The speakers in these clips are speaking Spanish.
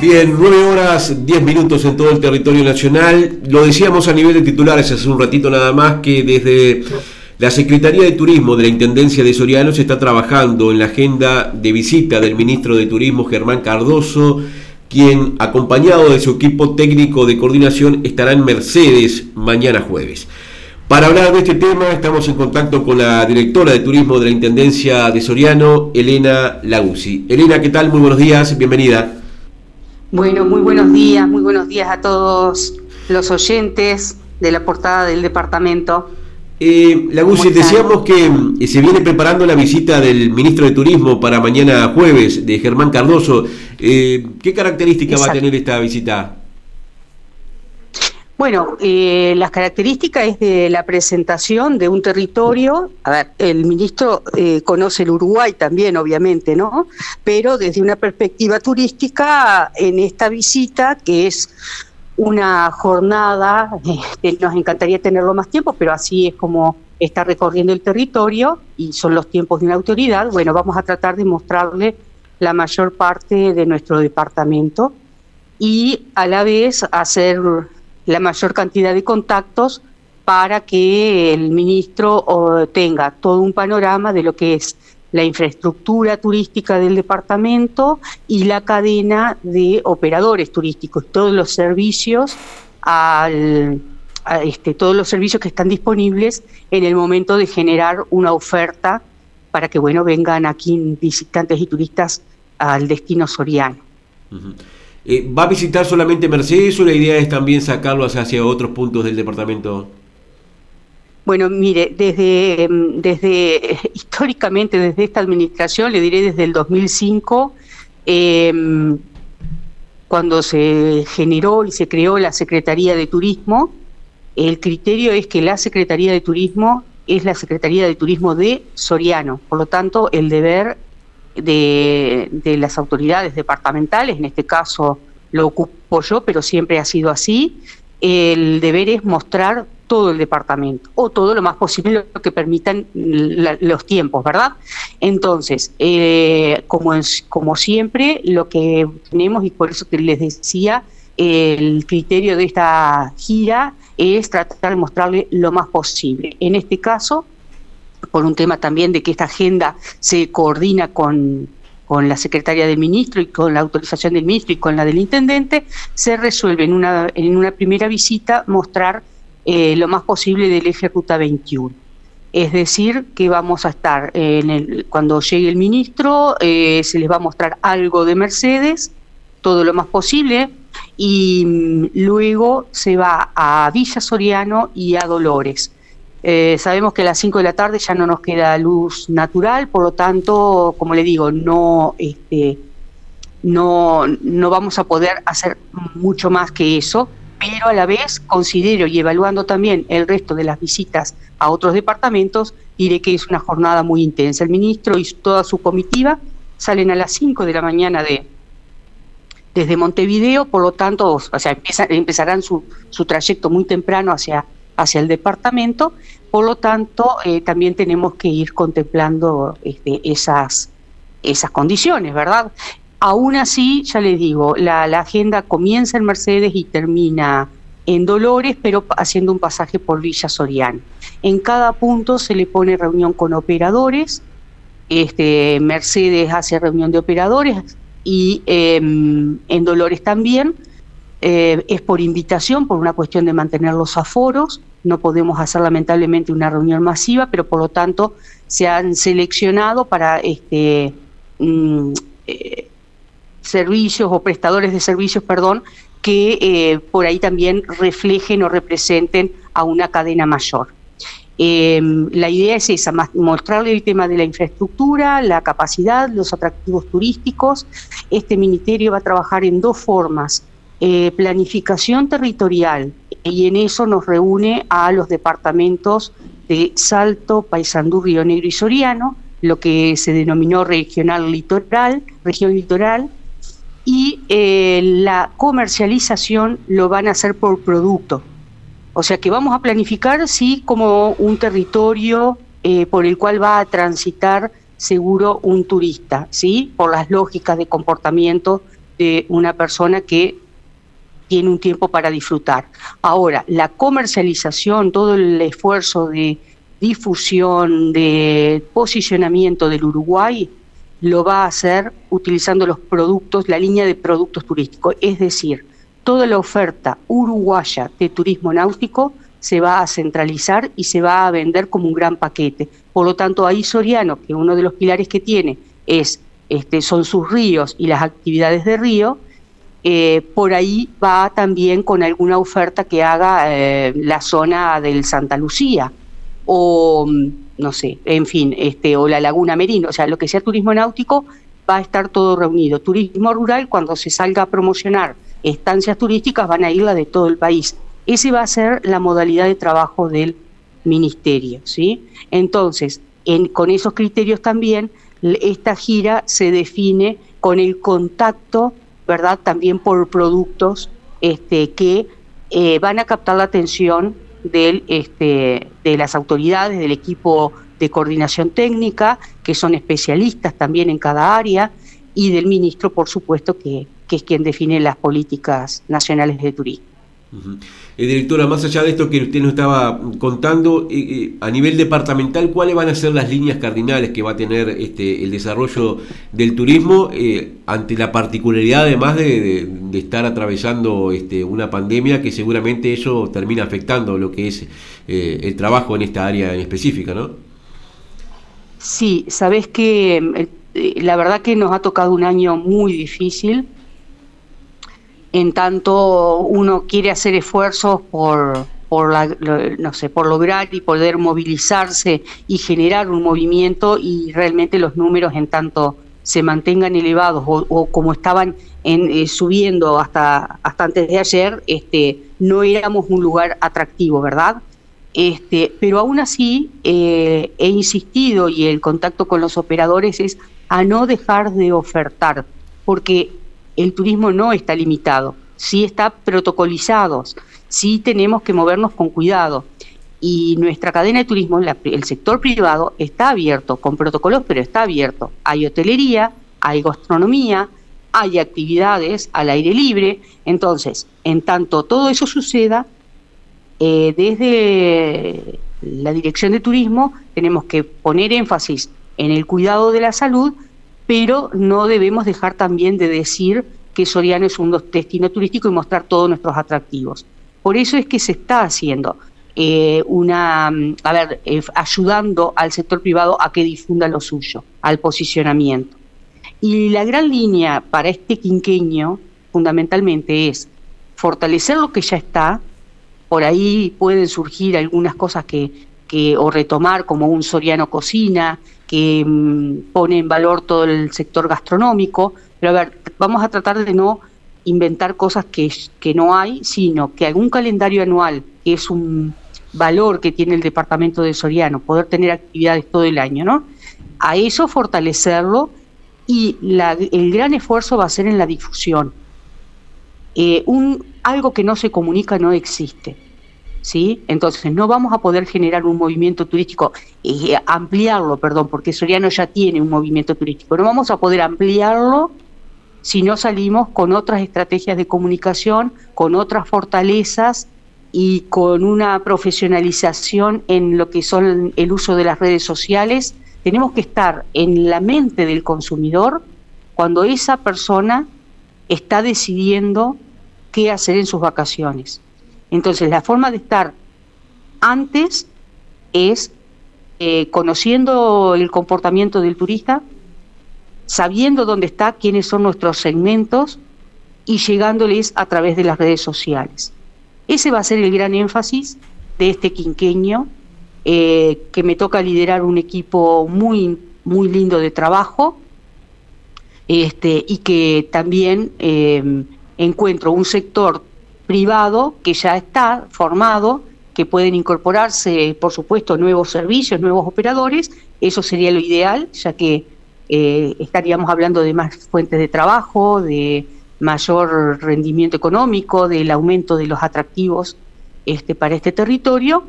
Bien, nueve horas, diez minutos en todo el territorio nacional. Lo decíamos a nivel de titulares hace un ratito nada más que desde la Secretaría de Turismo de la Intendencia de Soriano se está trabajando en la agenda de visita del ministro de Turismo Germán Cardoso, quien acompañado de su equipo técnico de coordinación estará en Mercedes mañana jueves. Para hablar de este tema estamos en contacto con la directora de Turismo de la Intendencia de Soriano, Elena Laguzzi. Elena, ¿qué tal? Muy buenos días, bienvenida. Bueno, muy buenos días, muy buenos días a todos los oyentes de la portada del departamento. Eh, Laguzzi, decíamos que eh, se viene preparando la visita del ministro de Turismo para mañana jueves, de Germán Cardoso. Eh, ¿Qué característica va a tener esta visita? Bueno, eh, las características es de la presentación de un territorio. A ver, el ministro eh, conoce el Uruguay también, obviamente, ¿no? Pero desde una perspectiva turística, en esta visita, que es una jornada, eh, nos encantaría tenerlo más tiempo, pero así es como está recorriendo el territorio y son los tiempos de una autoridad. Bueno, vamos a tratar de mostrarle la mayor parte de nuestro departamento y a la vez hacer la mayor cantidad de contactos para que el ministro tenga todo un panorama de lo que es la infraestructura turística del departamento y la cadena de operadores turísticos, todos los servicios al, este, todos los servicios que están disponibles en el momento de generar una oferta para que bueno vengan aquí visitantes y turistas al destino soriano. Eh, ¿Va a visitar solamente Mercedes o la idea es también sacarlo hacia, otros puntos del departamento? Bueno, mire, desde, em, desde históricamente, desde esta administración, le diré desde el 2005, em, cuando se generó y se creó la Secretaría de Turismo, el criterio es que la Secretaría de Turismo es la Secretaría de Turismo de Soriano. Por lo tanto, el deber de, las autoridades departamentales, en este caso lo ocupo yo, pero siempre ha sido así, el deber es mostrar todo el departamento o todo lo más posible lo que permitan los tiempos, ¿verdad? Entonces, eh, como, como siempre, lo que tenemos, y por eso que les decía, el criterio de esta gira es tratar de mostrarle lo más posible. En este caso, por un tema también de que esta agenda se coordina con, con la secretaria del ministro y con la autorización del ministro y con la del intendente, se resuelve en una, en una primera visita mostrar eh, lo más posible del eje Ruta 21. Es decir, que vamos a estar, en el, cuando llegue el ministro, eh, se les va a mostrar algo de Mercedes, todo lo más posible, y mm, luego se va a Villa Soriano y a Dolores eh, sabemos que a las 5 de la tarde ya no nos queda luz natural, por lo tanto, como le digo, no, este, no, no vamos a poder hacer mucho más que eso, pero a la vez considero y evaluando también el resto de las visitas a otros departamentos, diré que es una jornada muy intensa. El ministro y toda su comitiva salen a las 5 de la mañana de, desde Montevideo, por lo tanto, o sea, empezarán su, su trayecto muy temprano hacia hacia el departamento, por lo tanto eh, también tenemos que ir contemplando este, esas, esas condiciones, ¿verdad? Aún así, ya les digo, la, agenda comienza en Mercedes y termina en Dolores, pero haciendo un pasaje por Villa Soriano. En cada punto se le pone reunión con operadores, este, Mercedes hace reunión de operadores y em, en Dolores también. Eh, es por invitación, por una cuestión de mantener los aforos, no podemos hacer lamentablemente una reunión masiva, pero por lo tanto se han seleccionado para este, mm, eh, servicios o prestadores de servicios, perdón, que eh, por ahí también reflejen o representen a una cadena mayor. Em, la idea es esa, mostrarle el tema de la infraestructura, la capacidad, los atractivos turísticos. Este ministerio va a trabajar en dos formas. Eh, planificación territorial, y en eso nos reúne a los departamentos de Salto, Paysandú, Río Negro y Soriano, lo que se denominó regional litoral, región litoral, y eh, la comercialización lo van a hacer por producto. O sea que vamos a planificar, sí, como un territorio eh, por el cual va a transitar seguro un turista, ¿sí? Por las lógicas de comportamiento de una persona que tiene un tiempo para disfrutar. Ahora, la comercialización, todo el esfuerzo de difusión, de posicionamiento del Uruguay, lo va a hacer utilizando los productos, la línea de productos turísticos. Es decir, toda la oferta uruguaya de turismo náutico se va a centralizar y se va a vender como un gran paquete. Por lo tanto, ahí Soriano, que uno de los pilares que tiene es, este, son sus ríos y las actividades de río, eh, por ahí va también con alguna oferta que haga eh, la zona del Santa Lucía o mm, no sé, en fin, este, o la Laguna Merino, o sea, lo que sea turismo náutico va a estar todo reunido. Turismo rural, cuando se salga a promocionar estancias turísticas, van a ir la de todo el país. Ese va a ser la modalidad de trabajo del ministerio, ¿sí? Entonces, con esos criterios también, esta gira se define con el contacto, ¿verdad? También por productos este, que eh, van a captar la atención del, este, de las autoridades, del equipo de coordinación técnica, que son especialistas también en cada área, y del ministro, por supuesto, que, que es quien define las políticas nacionales de turismo. Eh, directora, más allá de esto que usted nos estaba contando, eh, eh, a nivel departamental, ¿cuáles van a ser las líneas cardinales que va a tener este, el desarrollo del turismo ante la particularidad además de, estar atravesando este, una pandemia que seguramente eso termina afectando lo que es el trabajo en esta área en específica, ¿no? Sí, sabes que la verdad que nos ha tocado un año muy difícil en tanto uno quiere hacer esfuerzos por, por, no sé, por lograr y poder movilizarse y generar un movimiento y realmente los números en tanto se mantengan elevados o, como estaban en, eh, subiendo hasta, hasta antes de ayer, este, no éramos un lugar atractivo, ¿verdad? Este, pero aún así eh, he insistido y el contacto con los operadores es a no dejar de ofertar, porque el turismo no está limitado, sí está protocolizado, sí tenemos que movernos con cuidado. Y nuestra cadena de turismo, el sector privado, está abierto, con protocolos, pero está abierto. Hay hotelería, hay gastronomía, hay actividades al aire libre. Entonces, en tanto todo eso suceda, eh, desde la Dirección de Turismo tenemos que poner énfasis en el cuidado de la salud, pero no debemos dejar también de decir que Soriano es un destino turístico y mostrar todos nuestros atractivos. Por eso es que se está haciendo eh, una, a ver, eh, ayudando al sector privado a que difunda lo suyo, al posicionamiento. Y la gran línea para este quinqueño, fundamentalmente, es fortalecer lo que ya está. Por ahí pueden surgir algunas cosas que, que o retomar, como un Soriano Cocina, que mm, pone en valor todo el sector gastronómico, pero a ver, vamos a tratar de no inventar cosas que, que no hay, sino que algún calendario anual, que es un valor que tiene el departamento de Soriano, poder tener actividades todo el año, ¿no? A eso fortalecerlo y el gran esfuerzo va a ser en la difusión. Eh, un, algo que no se comunica no existe. ¿Sí? Entonces no vamos a poder generar un movimiento turístico, eh, ampliarlo, perdón, porque Soriano ya tiene un movimiento turístico, no vamos a poder ampliarlo si no salimos con otras estrategias de comunicación, con otras fortalezas y con una profesionalización en lo que son el uso de las redes sociales. Tenemos que estar en la mente del consumidor cuando esa persona está decidiendo qué hacer en sus vacaciones. Entonces, la forma de estar antes es eh, conociendo el comportamiento del turista, sabiendo dónde está, quiénes son nuestros segmentos y llegándoles a través de las redes sociales. Ese va a ser el gran énfasis de este quinqueño, eh, que me toca liderar un equipo muy, muy lindo de trabajo este, y que también eh, encuentro un sector privado que ya está formado, que pueden incorporarse, por supuesto, nuevos servicios, nuevos operadores, eso sería lo ideal, ya que eh, estaríamos hablando de más fuentes de trabajo, de mayor rendimiento económico, del aumento de los atractivos este, para este territorio,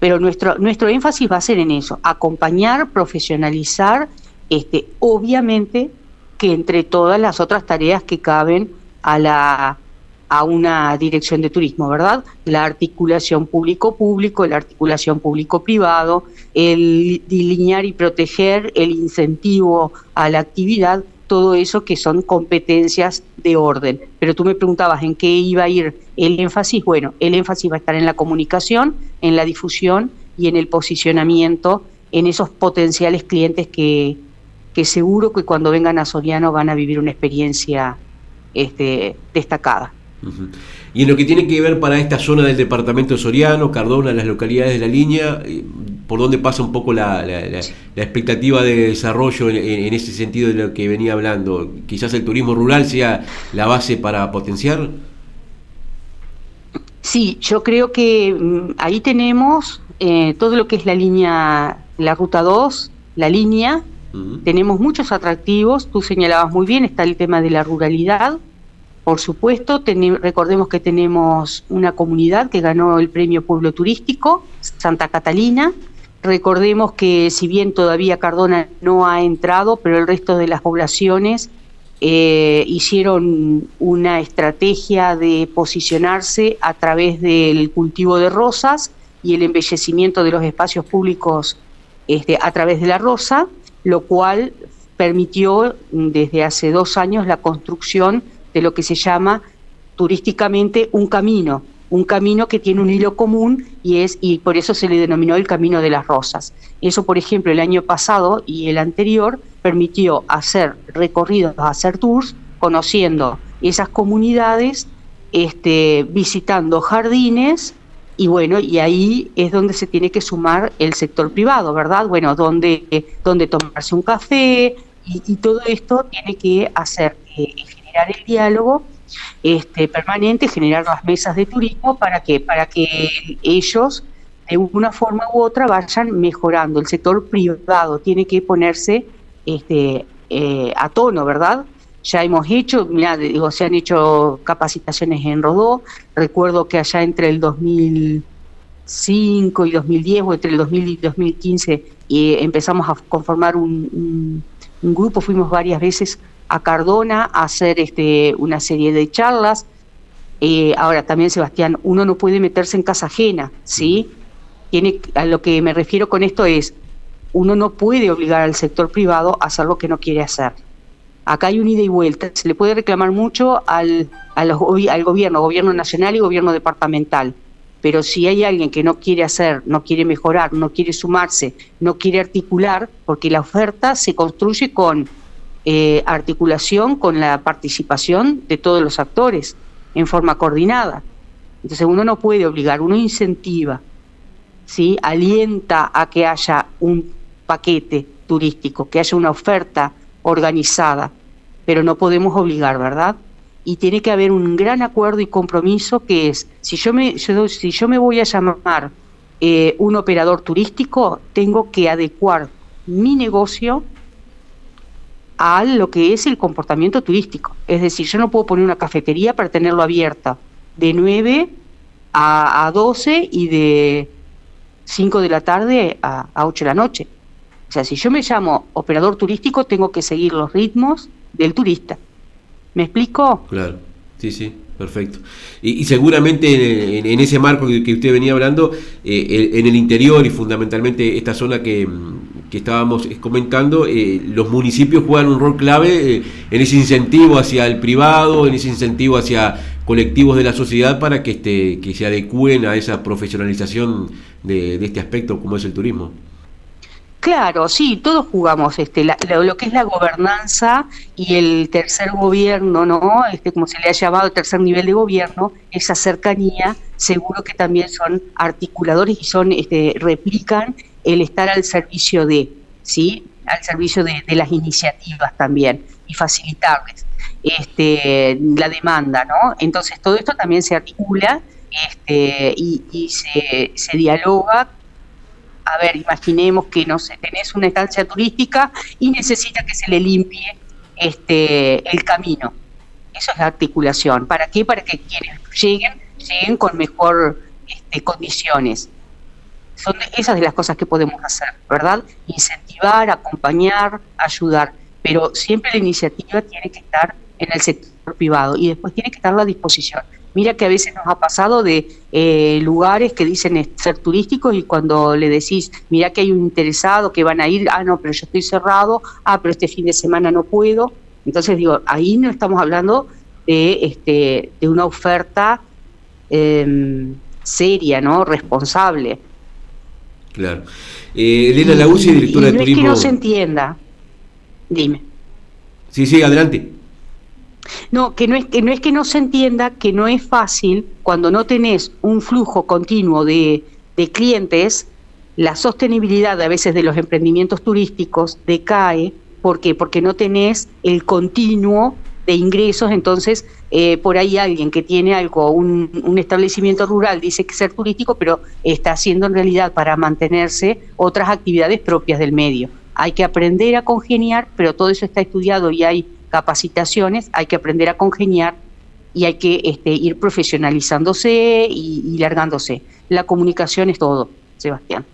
pero nuestro, nuestro énfasis va a ser en eso, acompañar, profesionalizar, este, obviamente que entre todas las otras tareas que caben a la a una dirección de turismo, ¿verdad? La articulación público-público, la articulación público-privado, el delinear y proteger el incentivo a la actividad, todo eso que son competencias de orden. Pero tú me preguntabas en qué iba a ir el énfasis. Bueno, el énfasis va a estar en la comunicación, en la difusión y en el posicionamiento en esos potenciales clientes que, que seguro que cuando vengan a Soriano van a vivir una experiencia este, destacada. Y en lo que tiene que ver para esta zona del departamento de Soriano, Cardona, las localidades de la línea, eh, ¿por dónde pasa un poco la, expectativa de desarrollo en, ese sentido de lo que venía hablando? ¿Quizás el turismo rural sea la base para potenciar? Sí, yo creo que mm, ahí tenemos eh, todo lo que es la línea, la ruta 2, la línea, tenemos muchos atractivos, tú señalabas muy bien, está el tema de la ruralidad, por supuesto, recordemos que tenemos una comunidad que ganó el premio Pueblo Turístico, Santa Catalina. Recordemos que si bien todavía Cardona no ha entrado, pero el resto de las poblaciones eh, hicieron una estrategia de posicionarse a través del cultivo de rosas y el embellecimiento de los espacios públicos este, a través de la rosa, lo cual permitió desde hace dos años la construcción de lo que se llama turísticamente un camino, un camino que tiene un hilo común y es y por eso se le denominó el camino de las rosas. Eso, por ejemplo, el año pasado y el anterior permitió hacer recorridos, hacer tours, conociendo esas comunidades, este, visitando jardines y bueno, y ahí es donde se tiene que sumar el sector privado, ¿verdad? Bueno, donde, donde tomarse un café y, todo esto tiene que hacer eh, generar el diálogo este, permanente, generar las mesas de turismo para que, para que ellos de una forma u otra vayan mejorando. El sector privado tiene que ponerse este, eh, a tono, ¿verdad? Ya hemos hecho, mira, digo, se han hecho capacitaciones en Rodó. Recuerdo que allá entre el 2005 y 2010 o entre el 2000 y 2015 eh, empezamos a conformar un, un grupo, fuimos varias veces a Cardona a hacer este, una serie de charlas. Eh, ahora también, Sebastián, uno no puede meterse en casa ajena, ¿sí? Tiene, a lo que me refiero con esto es, uno no puede obligar al sector privado a hacer lo que no quiere hacer. Acá hay un ida y vuelta. Se le puede reclamar mucho al, al gobierno, gobierno nacional y gobierno departamental. Pero si hay alguien que no quiere hacer, no quiere mejorar, no quiere sumarse, no quiere articular, porque la oferta se construye con eh, articulación con la participación de todos los actores en forma coordinada. Entonces uno no puede obligar, uno incentiva, ¿sí? alienta a que haya un paquete turístico, que haya una oferta organizada, pero no podemos obligar, ¿verdad? Y tiene que haber un gran acuerdo y compromiso que es, si yo me, si yo me voy a llamar eh, un operador turístico, tengo que adecuar mi negocio a lo que es el comportamiento turístico. Es decir, yo no puedo poner una cafetería para tenerlo abierta de 9 a, 12 y de 5 de la tarde a, a 8 de la noche. O sea, si yo me llamo operador turístico, tengo que seguir los ritmos del turista. ¿Me explico? Claro, sí, sí. Perfecto. Y, seguramente en, ese marco que, usted venía hablando, eh, en el interior y fundamentalmente esta zona que, estábamos comentando, eh, los municipios juegan un rol clave eh, en ese incentivo hacia el privado, en ese incentivo hacia colectivos de la sociedad para que, este, que se adecúen a esa profesionalización de este aspecto como es el turismo. Claro, sí, todos jugamos este, lo, que es la gobernanza y el tercer gobierno, ¿no? Este, como se le ha llamado el tercer nivel de gobierno, esa cercanía, seguro que también son articuladores y son, este, replican el estar al servicio de, ¿sí? Al servicio de, las iniciativas también y facilitarles este, la demanda, ¿no? Entonces todo esto también se articula este, y, y se, se dialoga a ver, imaginemos que no sé, tenés una estancia turística y necesita que se le limpie este el camino. Eso es la articulación. ¿Para qué? Para que quienes lleguen, lleguen con mejor este, condiciones. Son esas de las cosas que podemos hacer, ¿verdad? Incentivar, acompañar, ayudar. pero siempre la iniciativa tiene que estar en el sector privado y después tiene que estar a disposición. Mira que a veces nos ha pasado de eh, lugares que dicen ser turísticos y cuando le decís, mira que hay un interesado que van a ir, ah, no, pero yo estoy cerrado, ah, pero este fin de semana no puedo. Entonces digo, ahí no estamos hablando de, este, de una oferta em, seria, ¿no? Responsable. Claro. Eh, Elena Lauzzi, directora de turismo. Es que no se entienda. Dime. Sí, sí, adelante. No, que no es que no es que no se entienda que no es fácil cuando no tenés un flujo continuo de, de clientes, la sostenibilidad a veces de los emprendimientos turísticos decae. ¿Por qué? Porque no tenés el continuo de ingresos, entonces eh, por ahí alguien que tiene algo, un, un, establecimiento rural, dice que ser turístico, pero está haciendo en realidad para mantenerse otras actividades propias del medio. Hay que aprender a congeniar, pero todo eso está estudiado y hay capacitaciones, hay que aprender a congeniar y hay que este, ir profesionalizándose y, largándose. La comunicación es todo, Sebastián.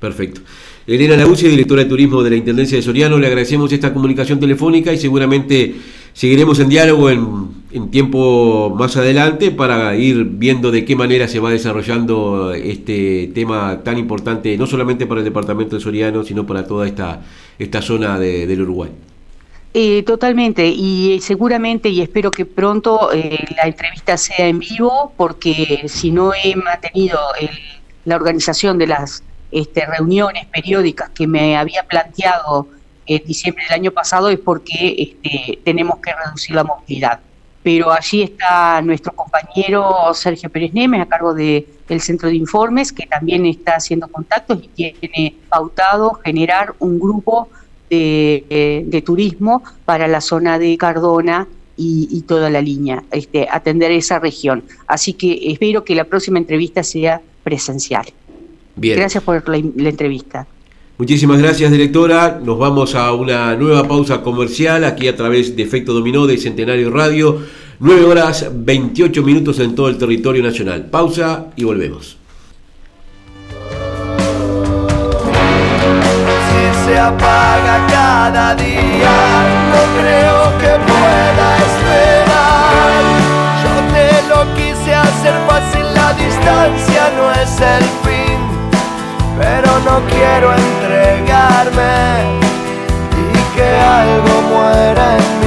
Perfecto. Elena Lauzzi, directora de turismo de la Intendencia de Soriano, le agradecemos esta comunicación telefónica y seguramente seguiremos en diálogo en, tiempo más adelante para ir viendo de qué manera se va desarrollando este tema tan importante, no solamente para el departamento de Soriano, sino para toda esta, esta zona del Uruguay. Eh, totalmente, y seguramente, y espero que pronto eh, la entrevista sea en vivo, porque si no he mantenido la organización de las este, reuniones periódicas que me había planteado en diciembre del año pasado es porque este, tenemos que reducir la movilidad. Pero allí está nuestro compañero Sergio Pérez Nemes a cargo del Centro de Informes, que también está haciendo contactos y tiene pautado generar un grupo eh, de, turismo para la zona de Cardona y, toda la línea, este, atender esa región. Así que espero que la próxima entrevista sea presencial. Bien. Gracias por la, la entrevista. Muchísimas gracias, directora. Nos vamos a una nueva pausa comercial aquí a través de Efecto Dominó de Centenario Radio. 9 horas 28 minutos en todo el territorio nacional. Pausa y volvemos. se apaga cada día. No creo que pueda esperar. Yo te lo quise hacer fácil, la distancia no es el fin. Pero no quiero entregarme y que algo muera en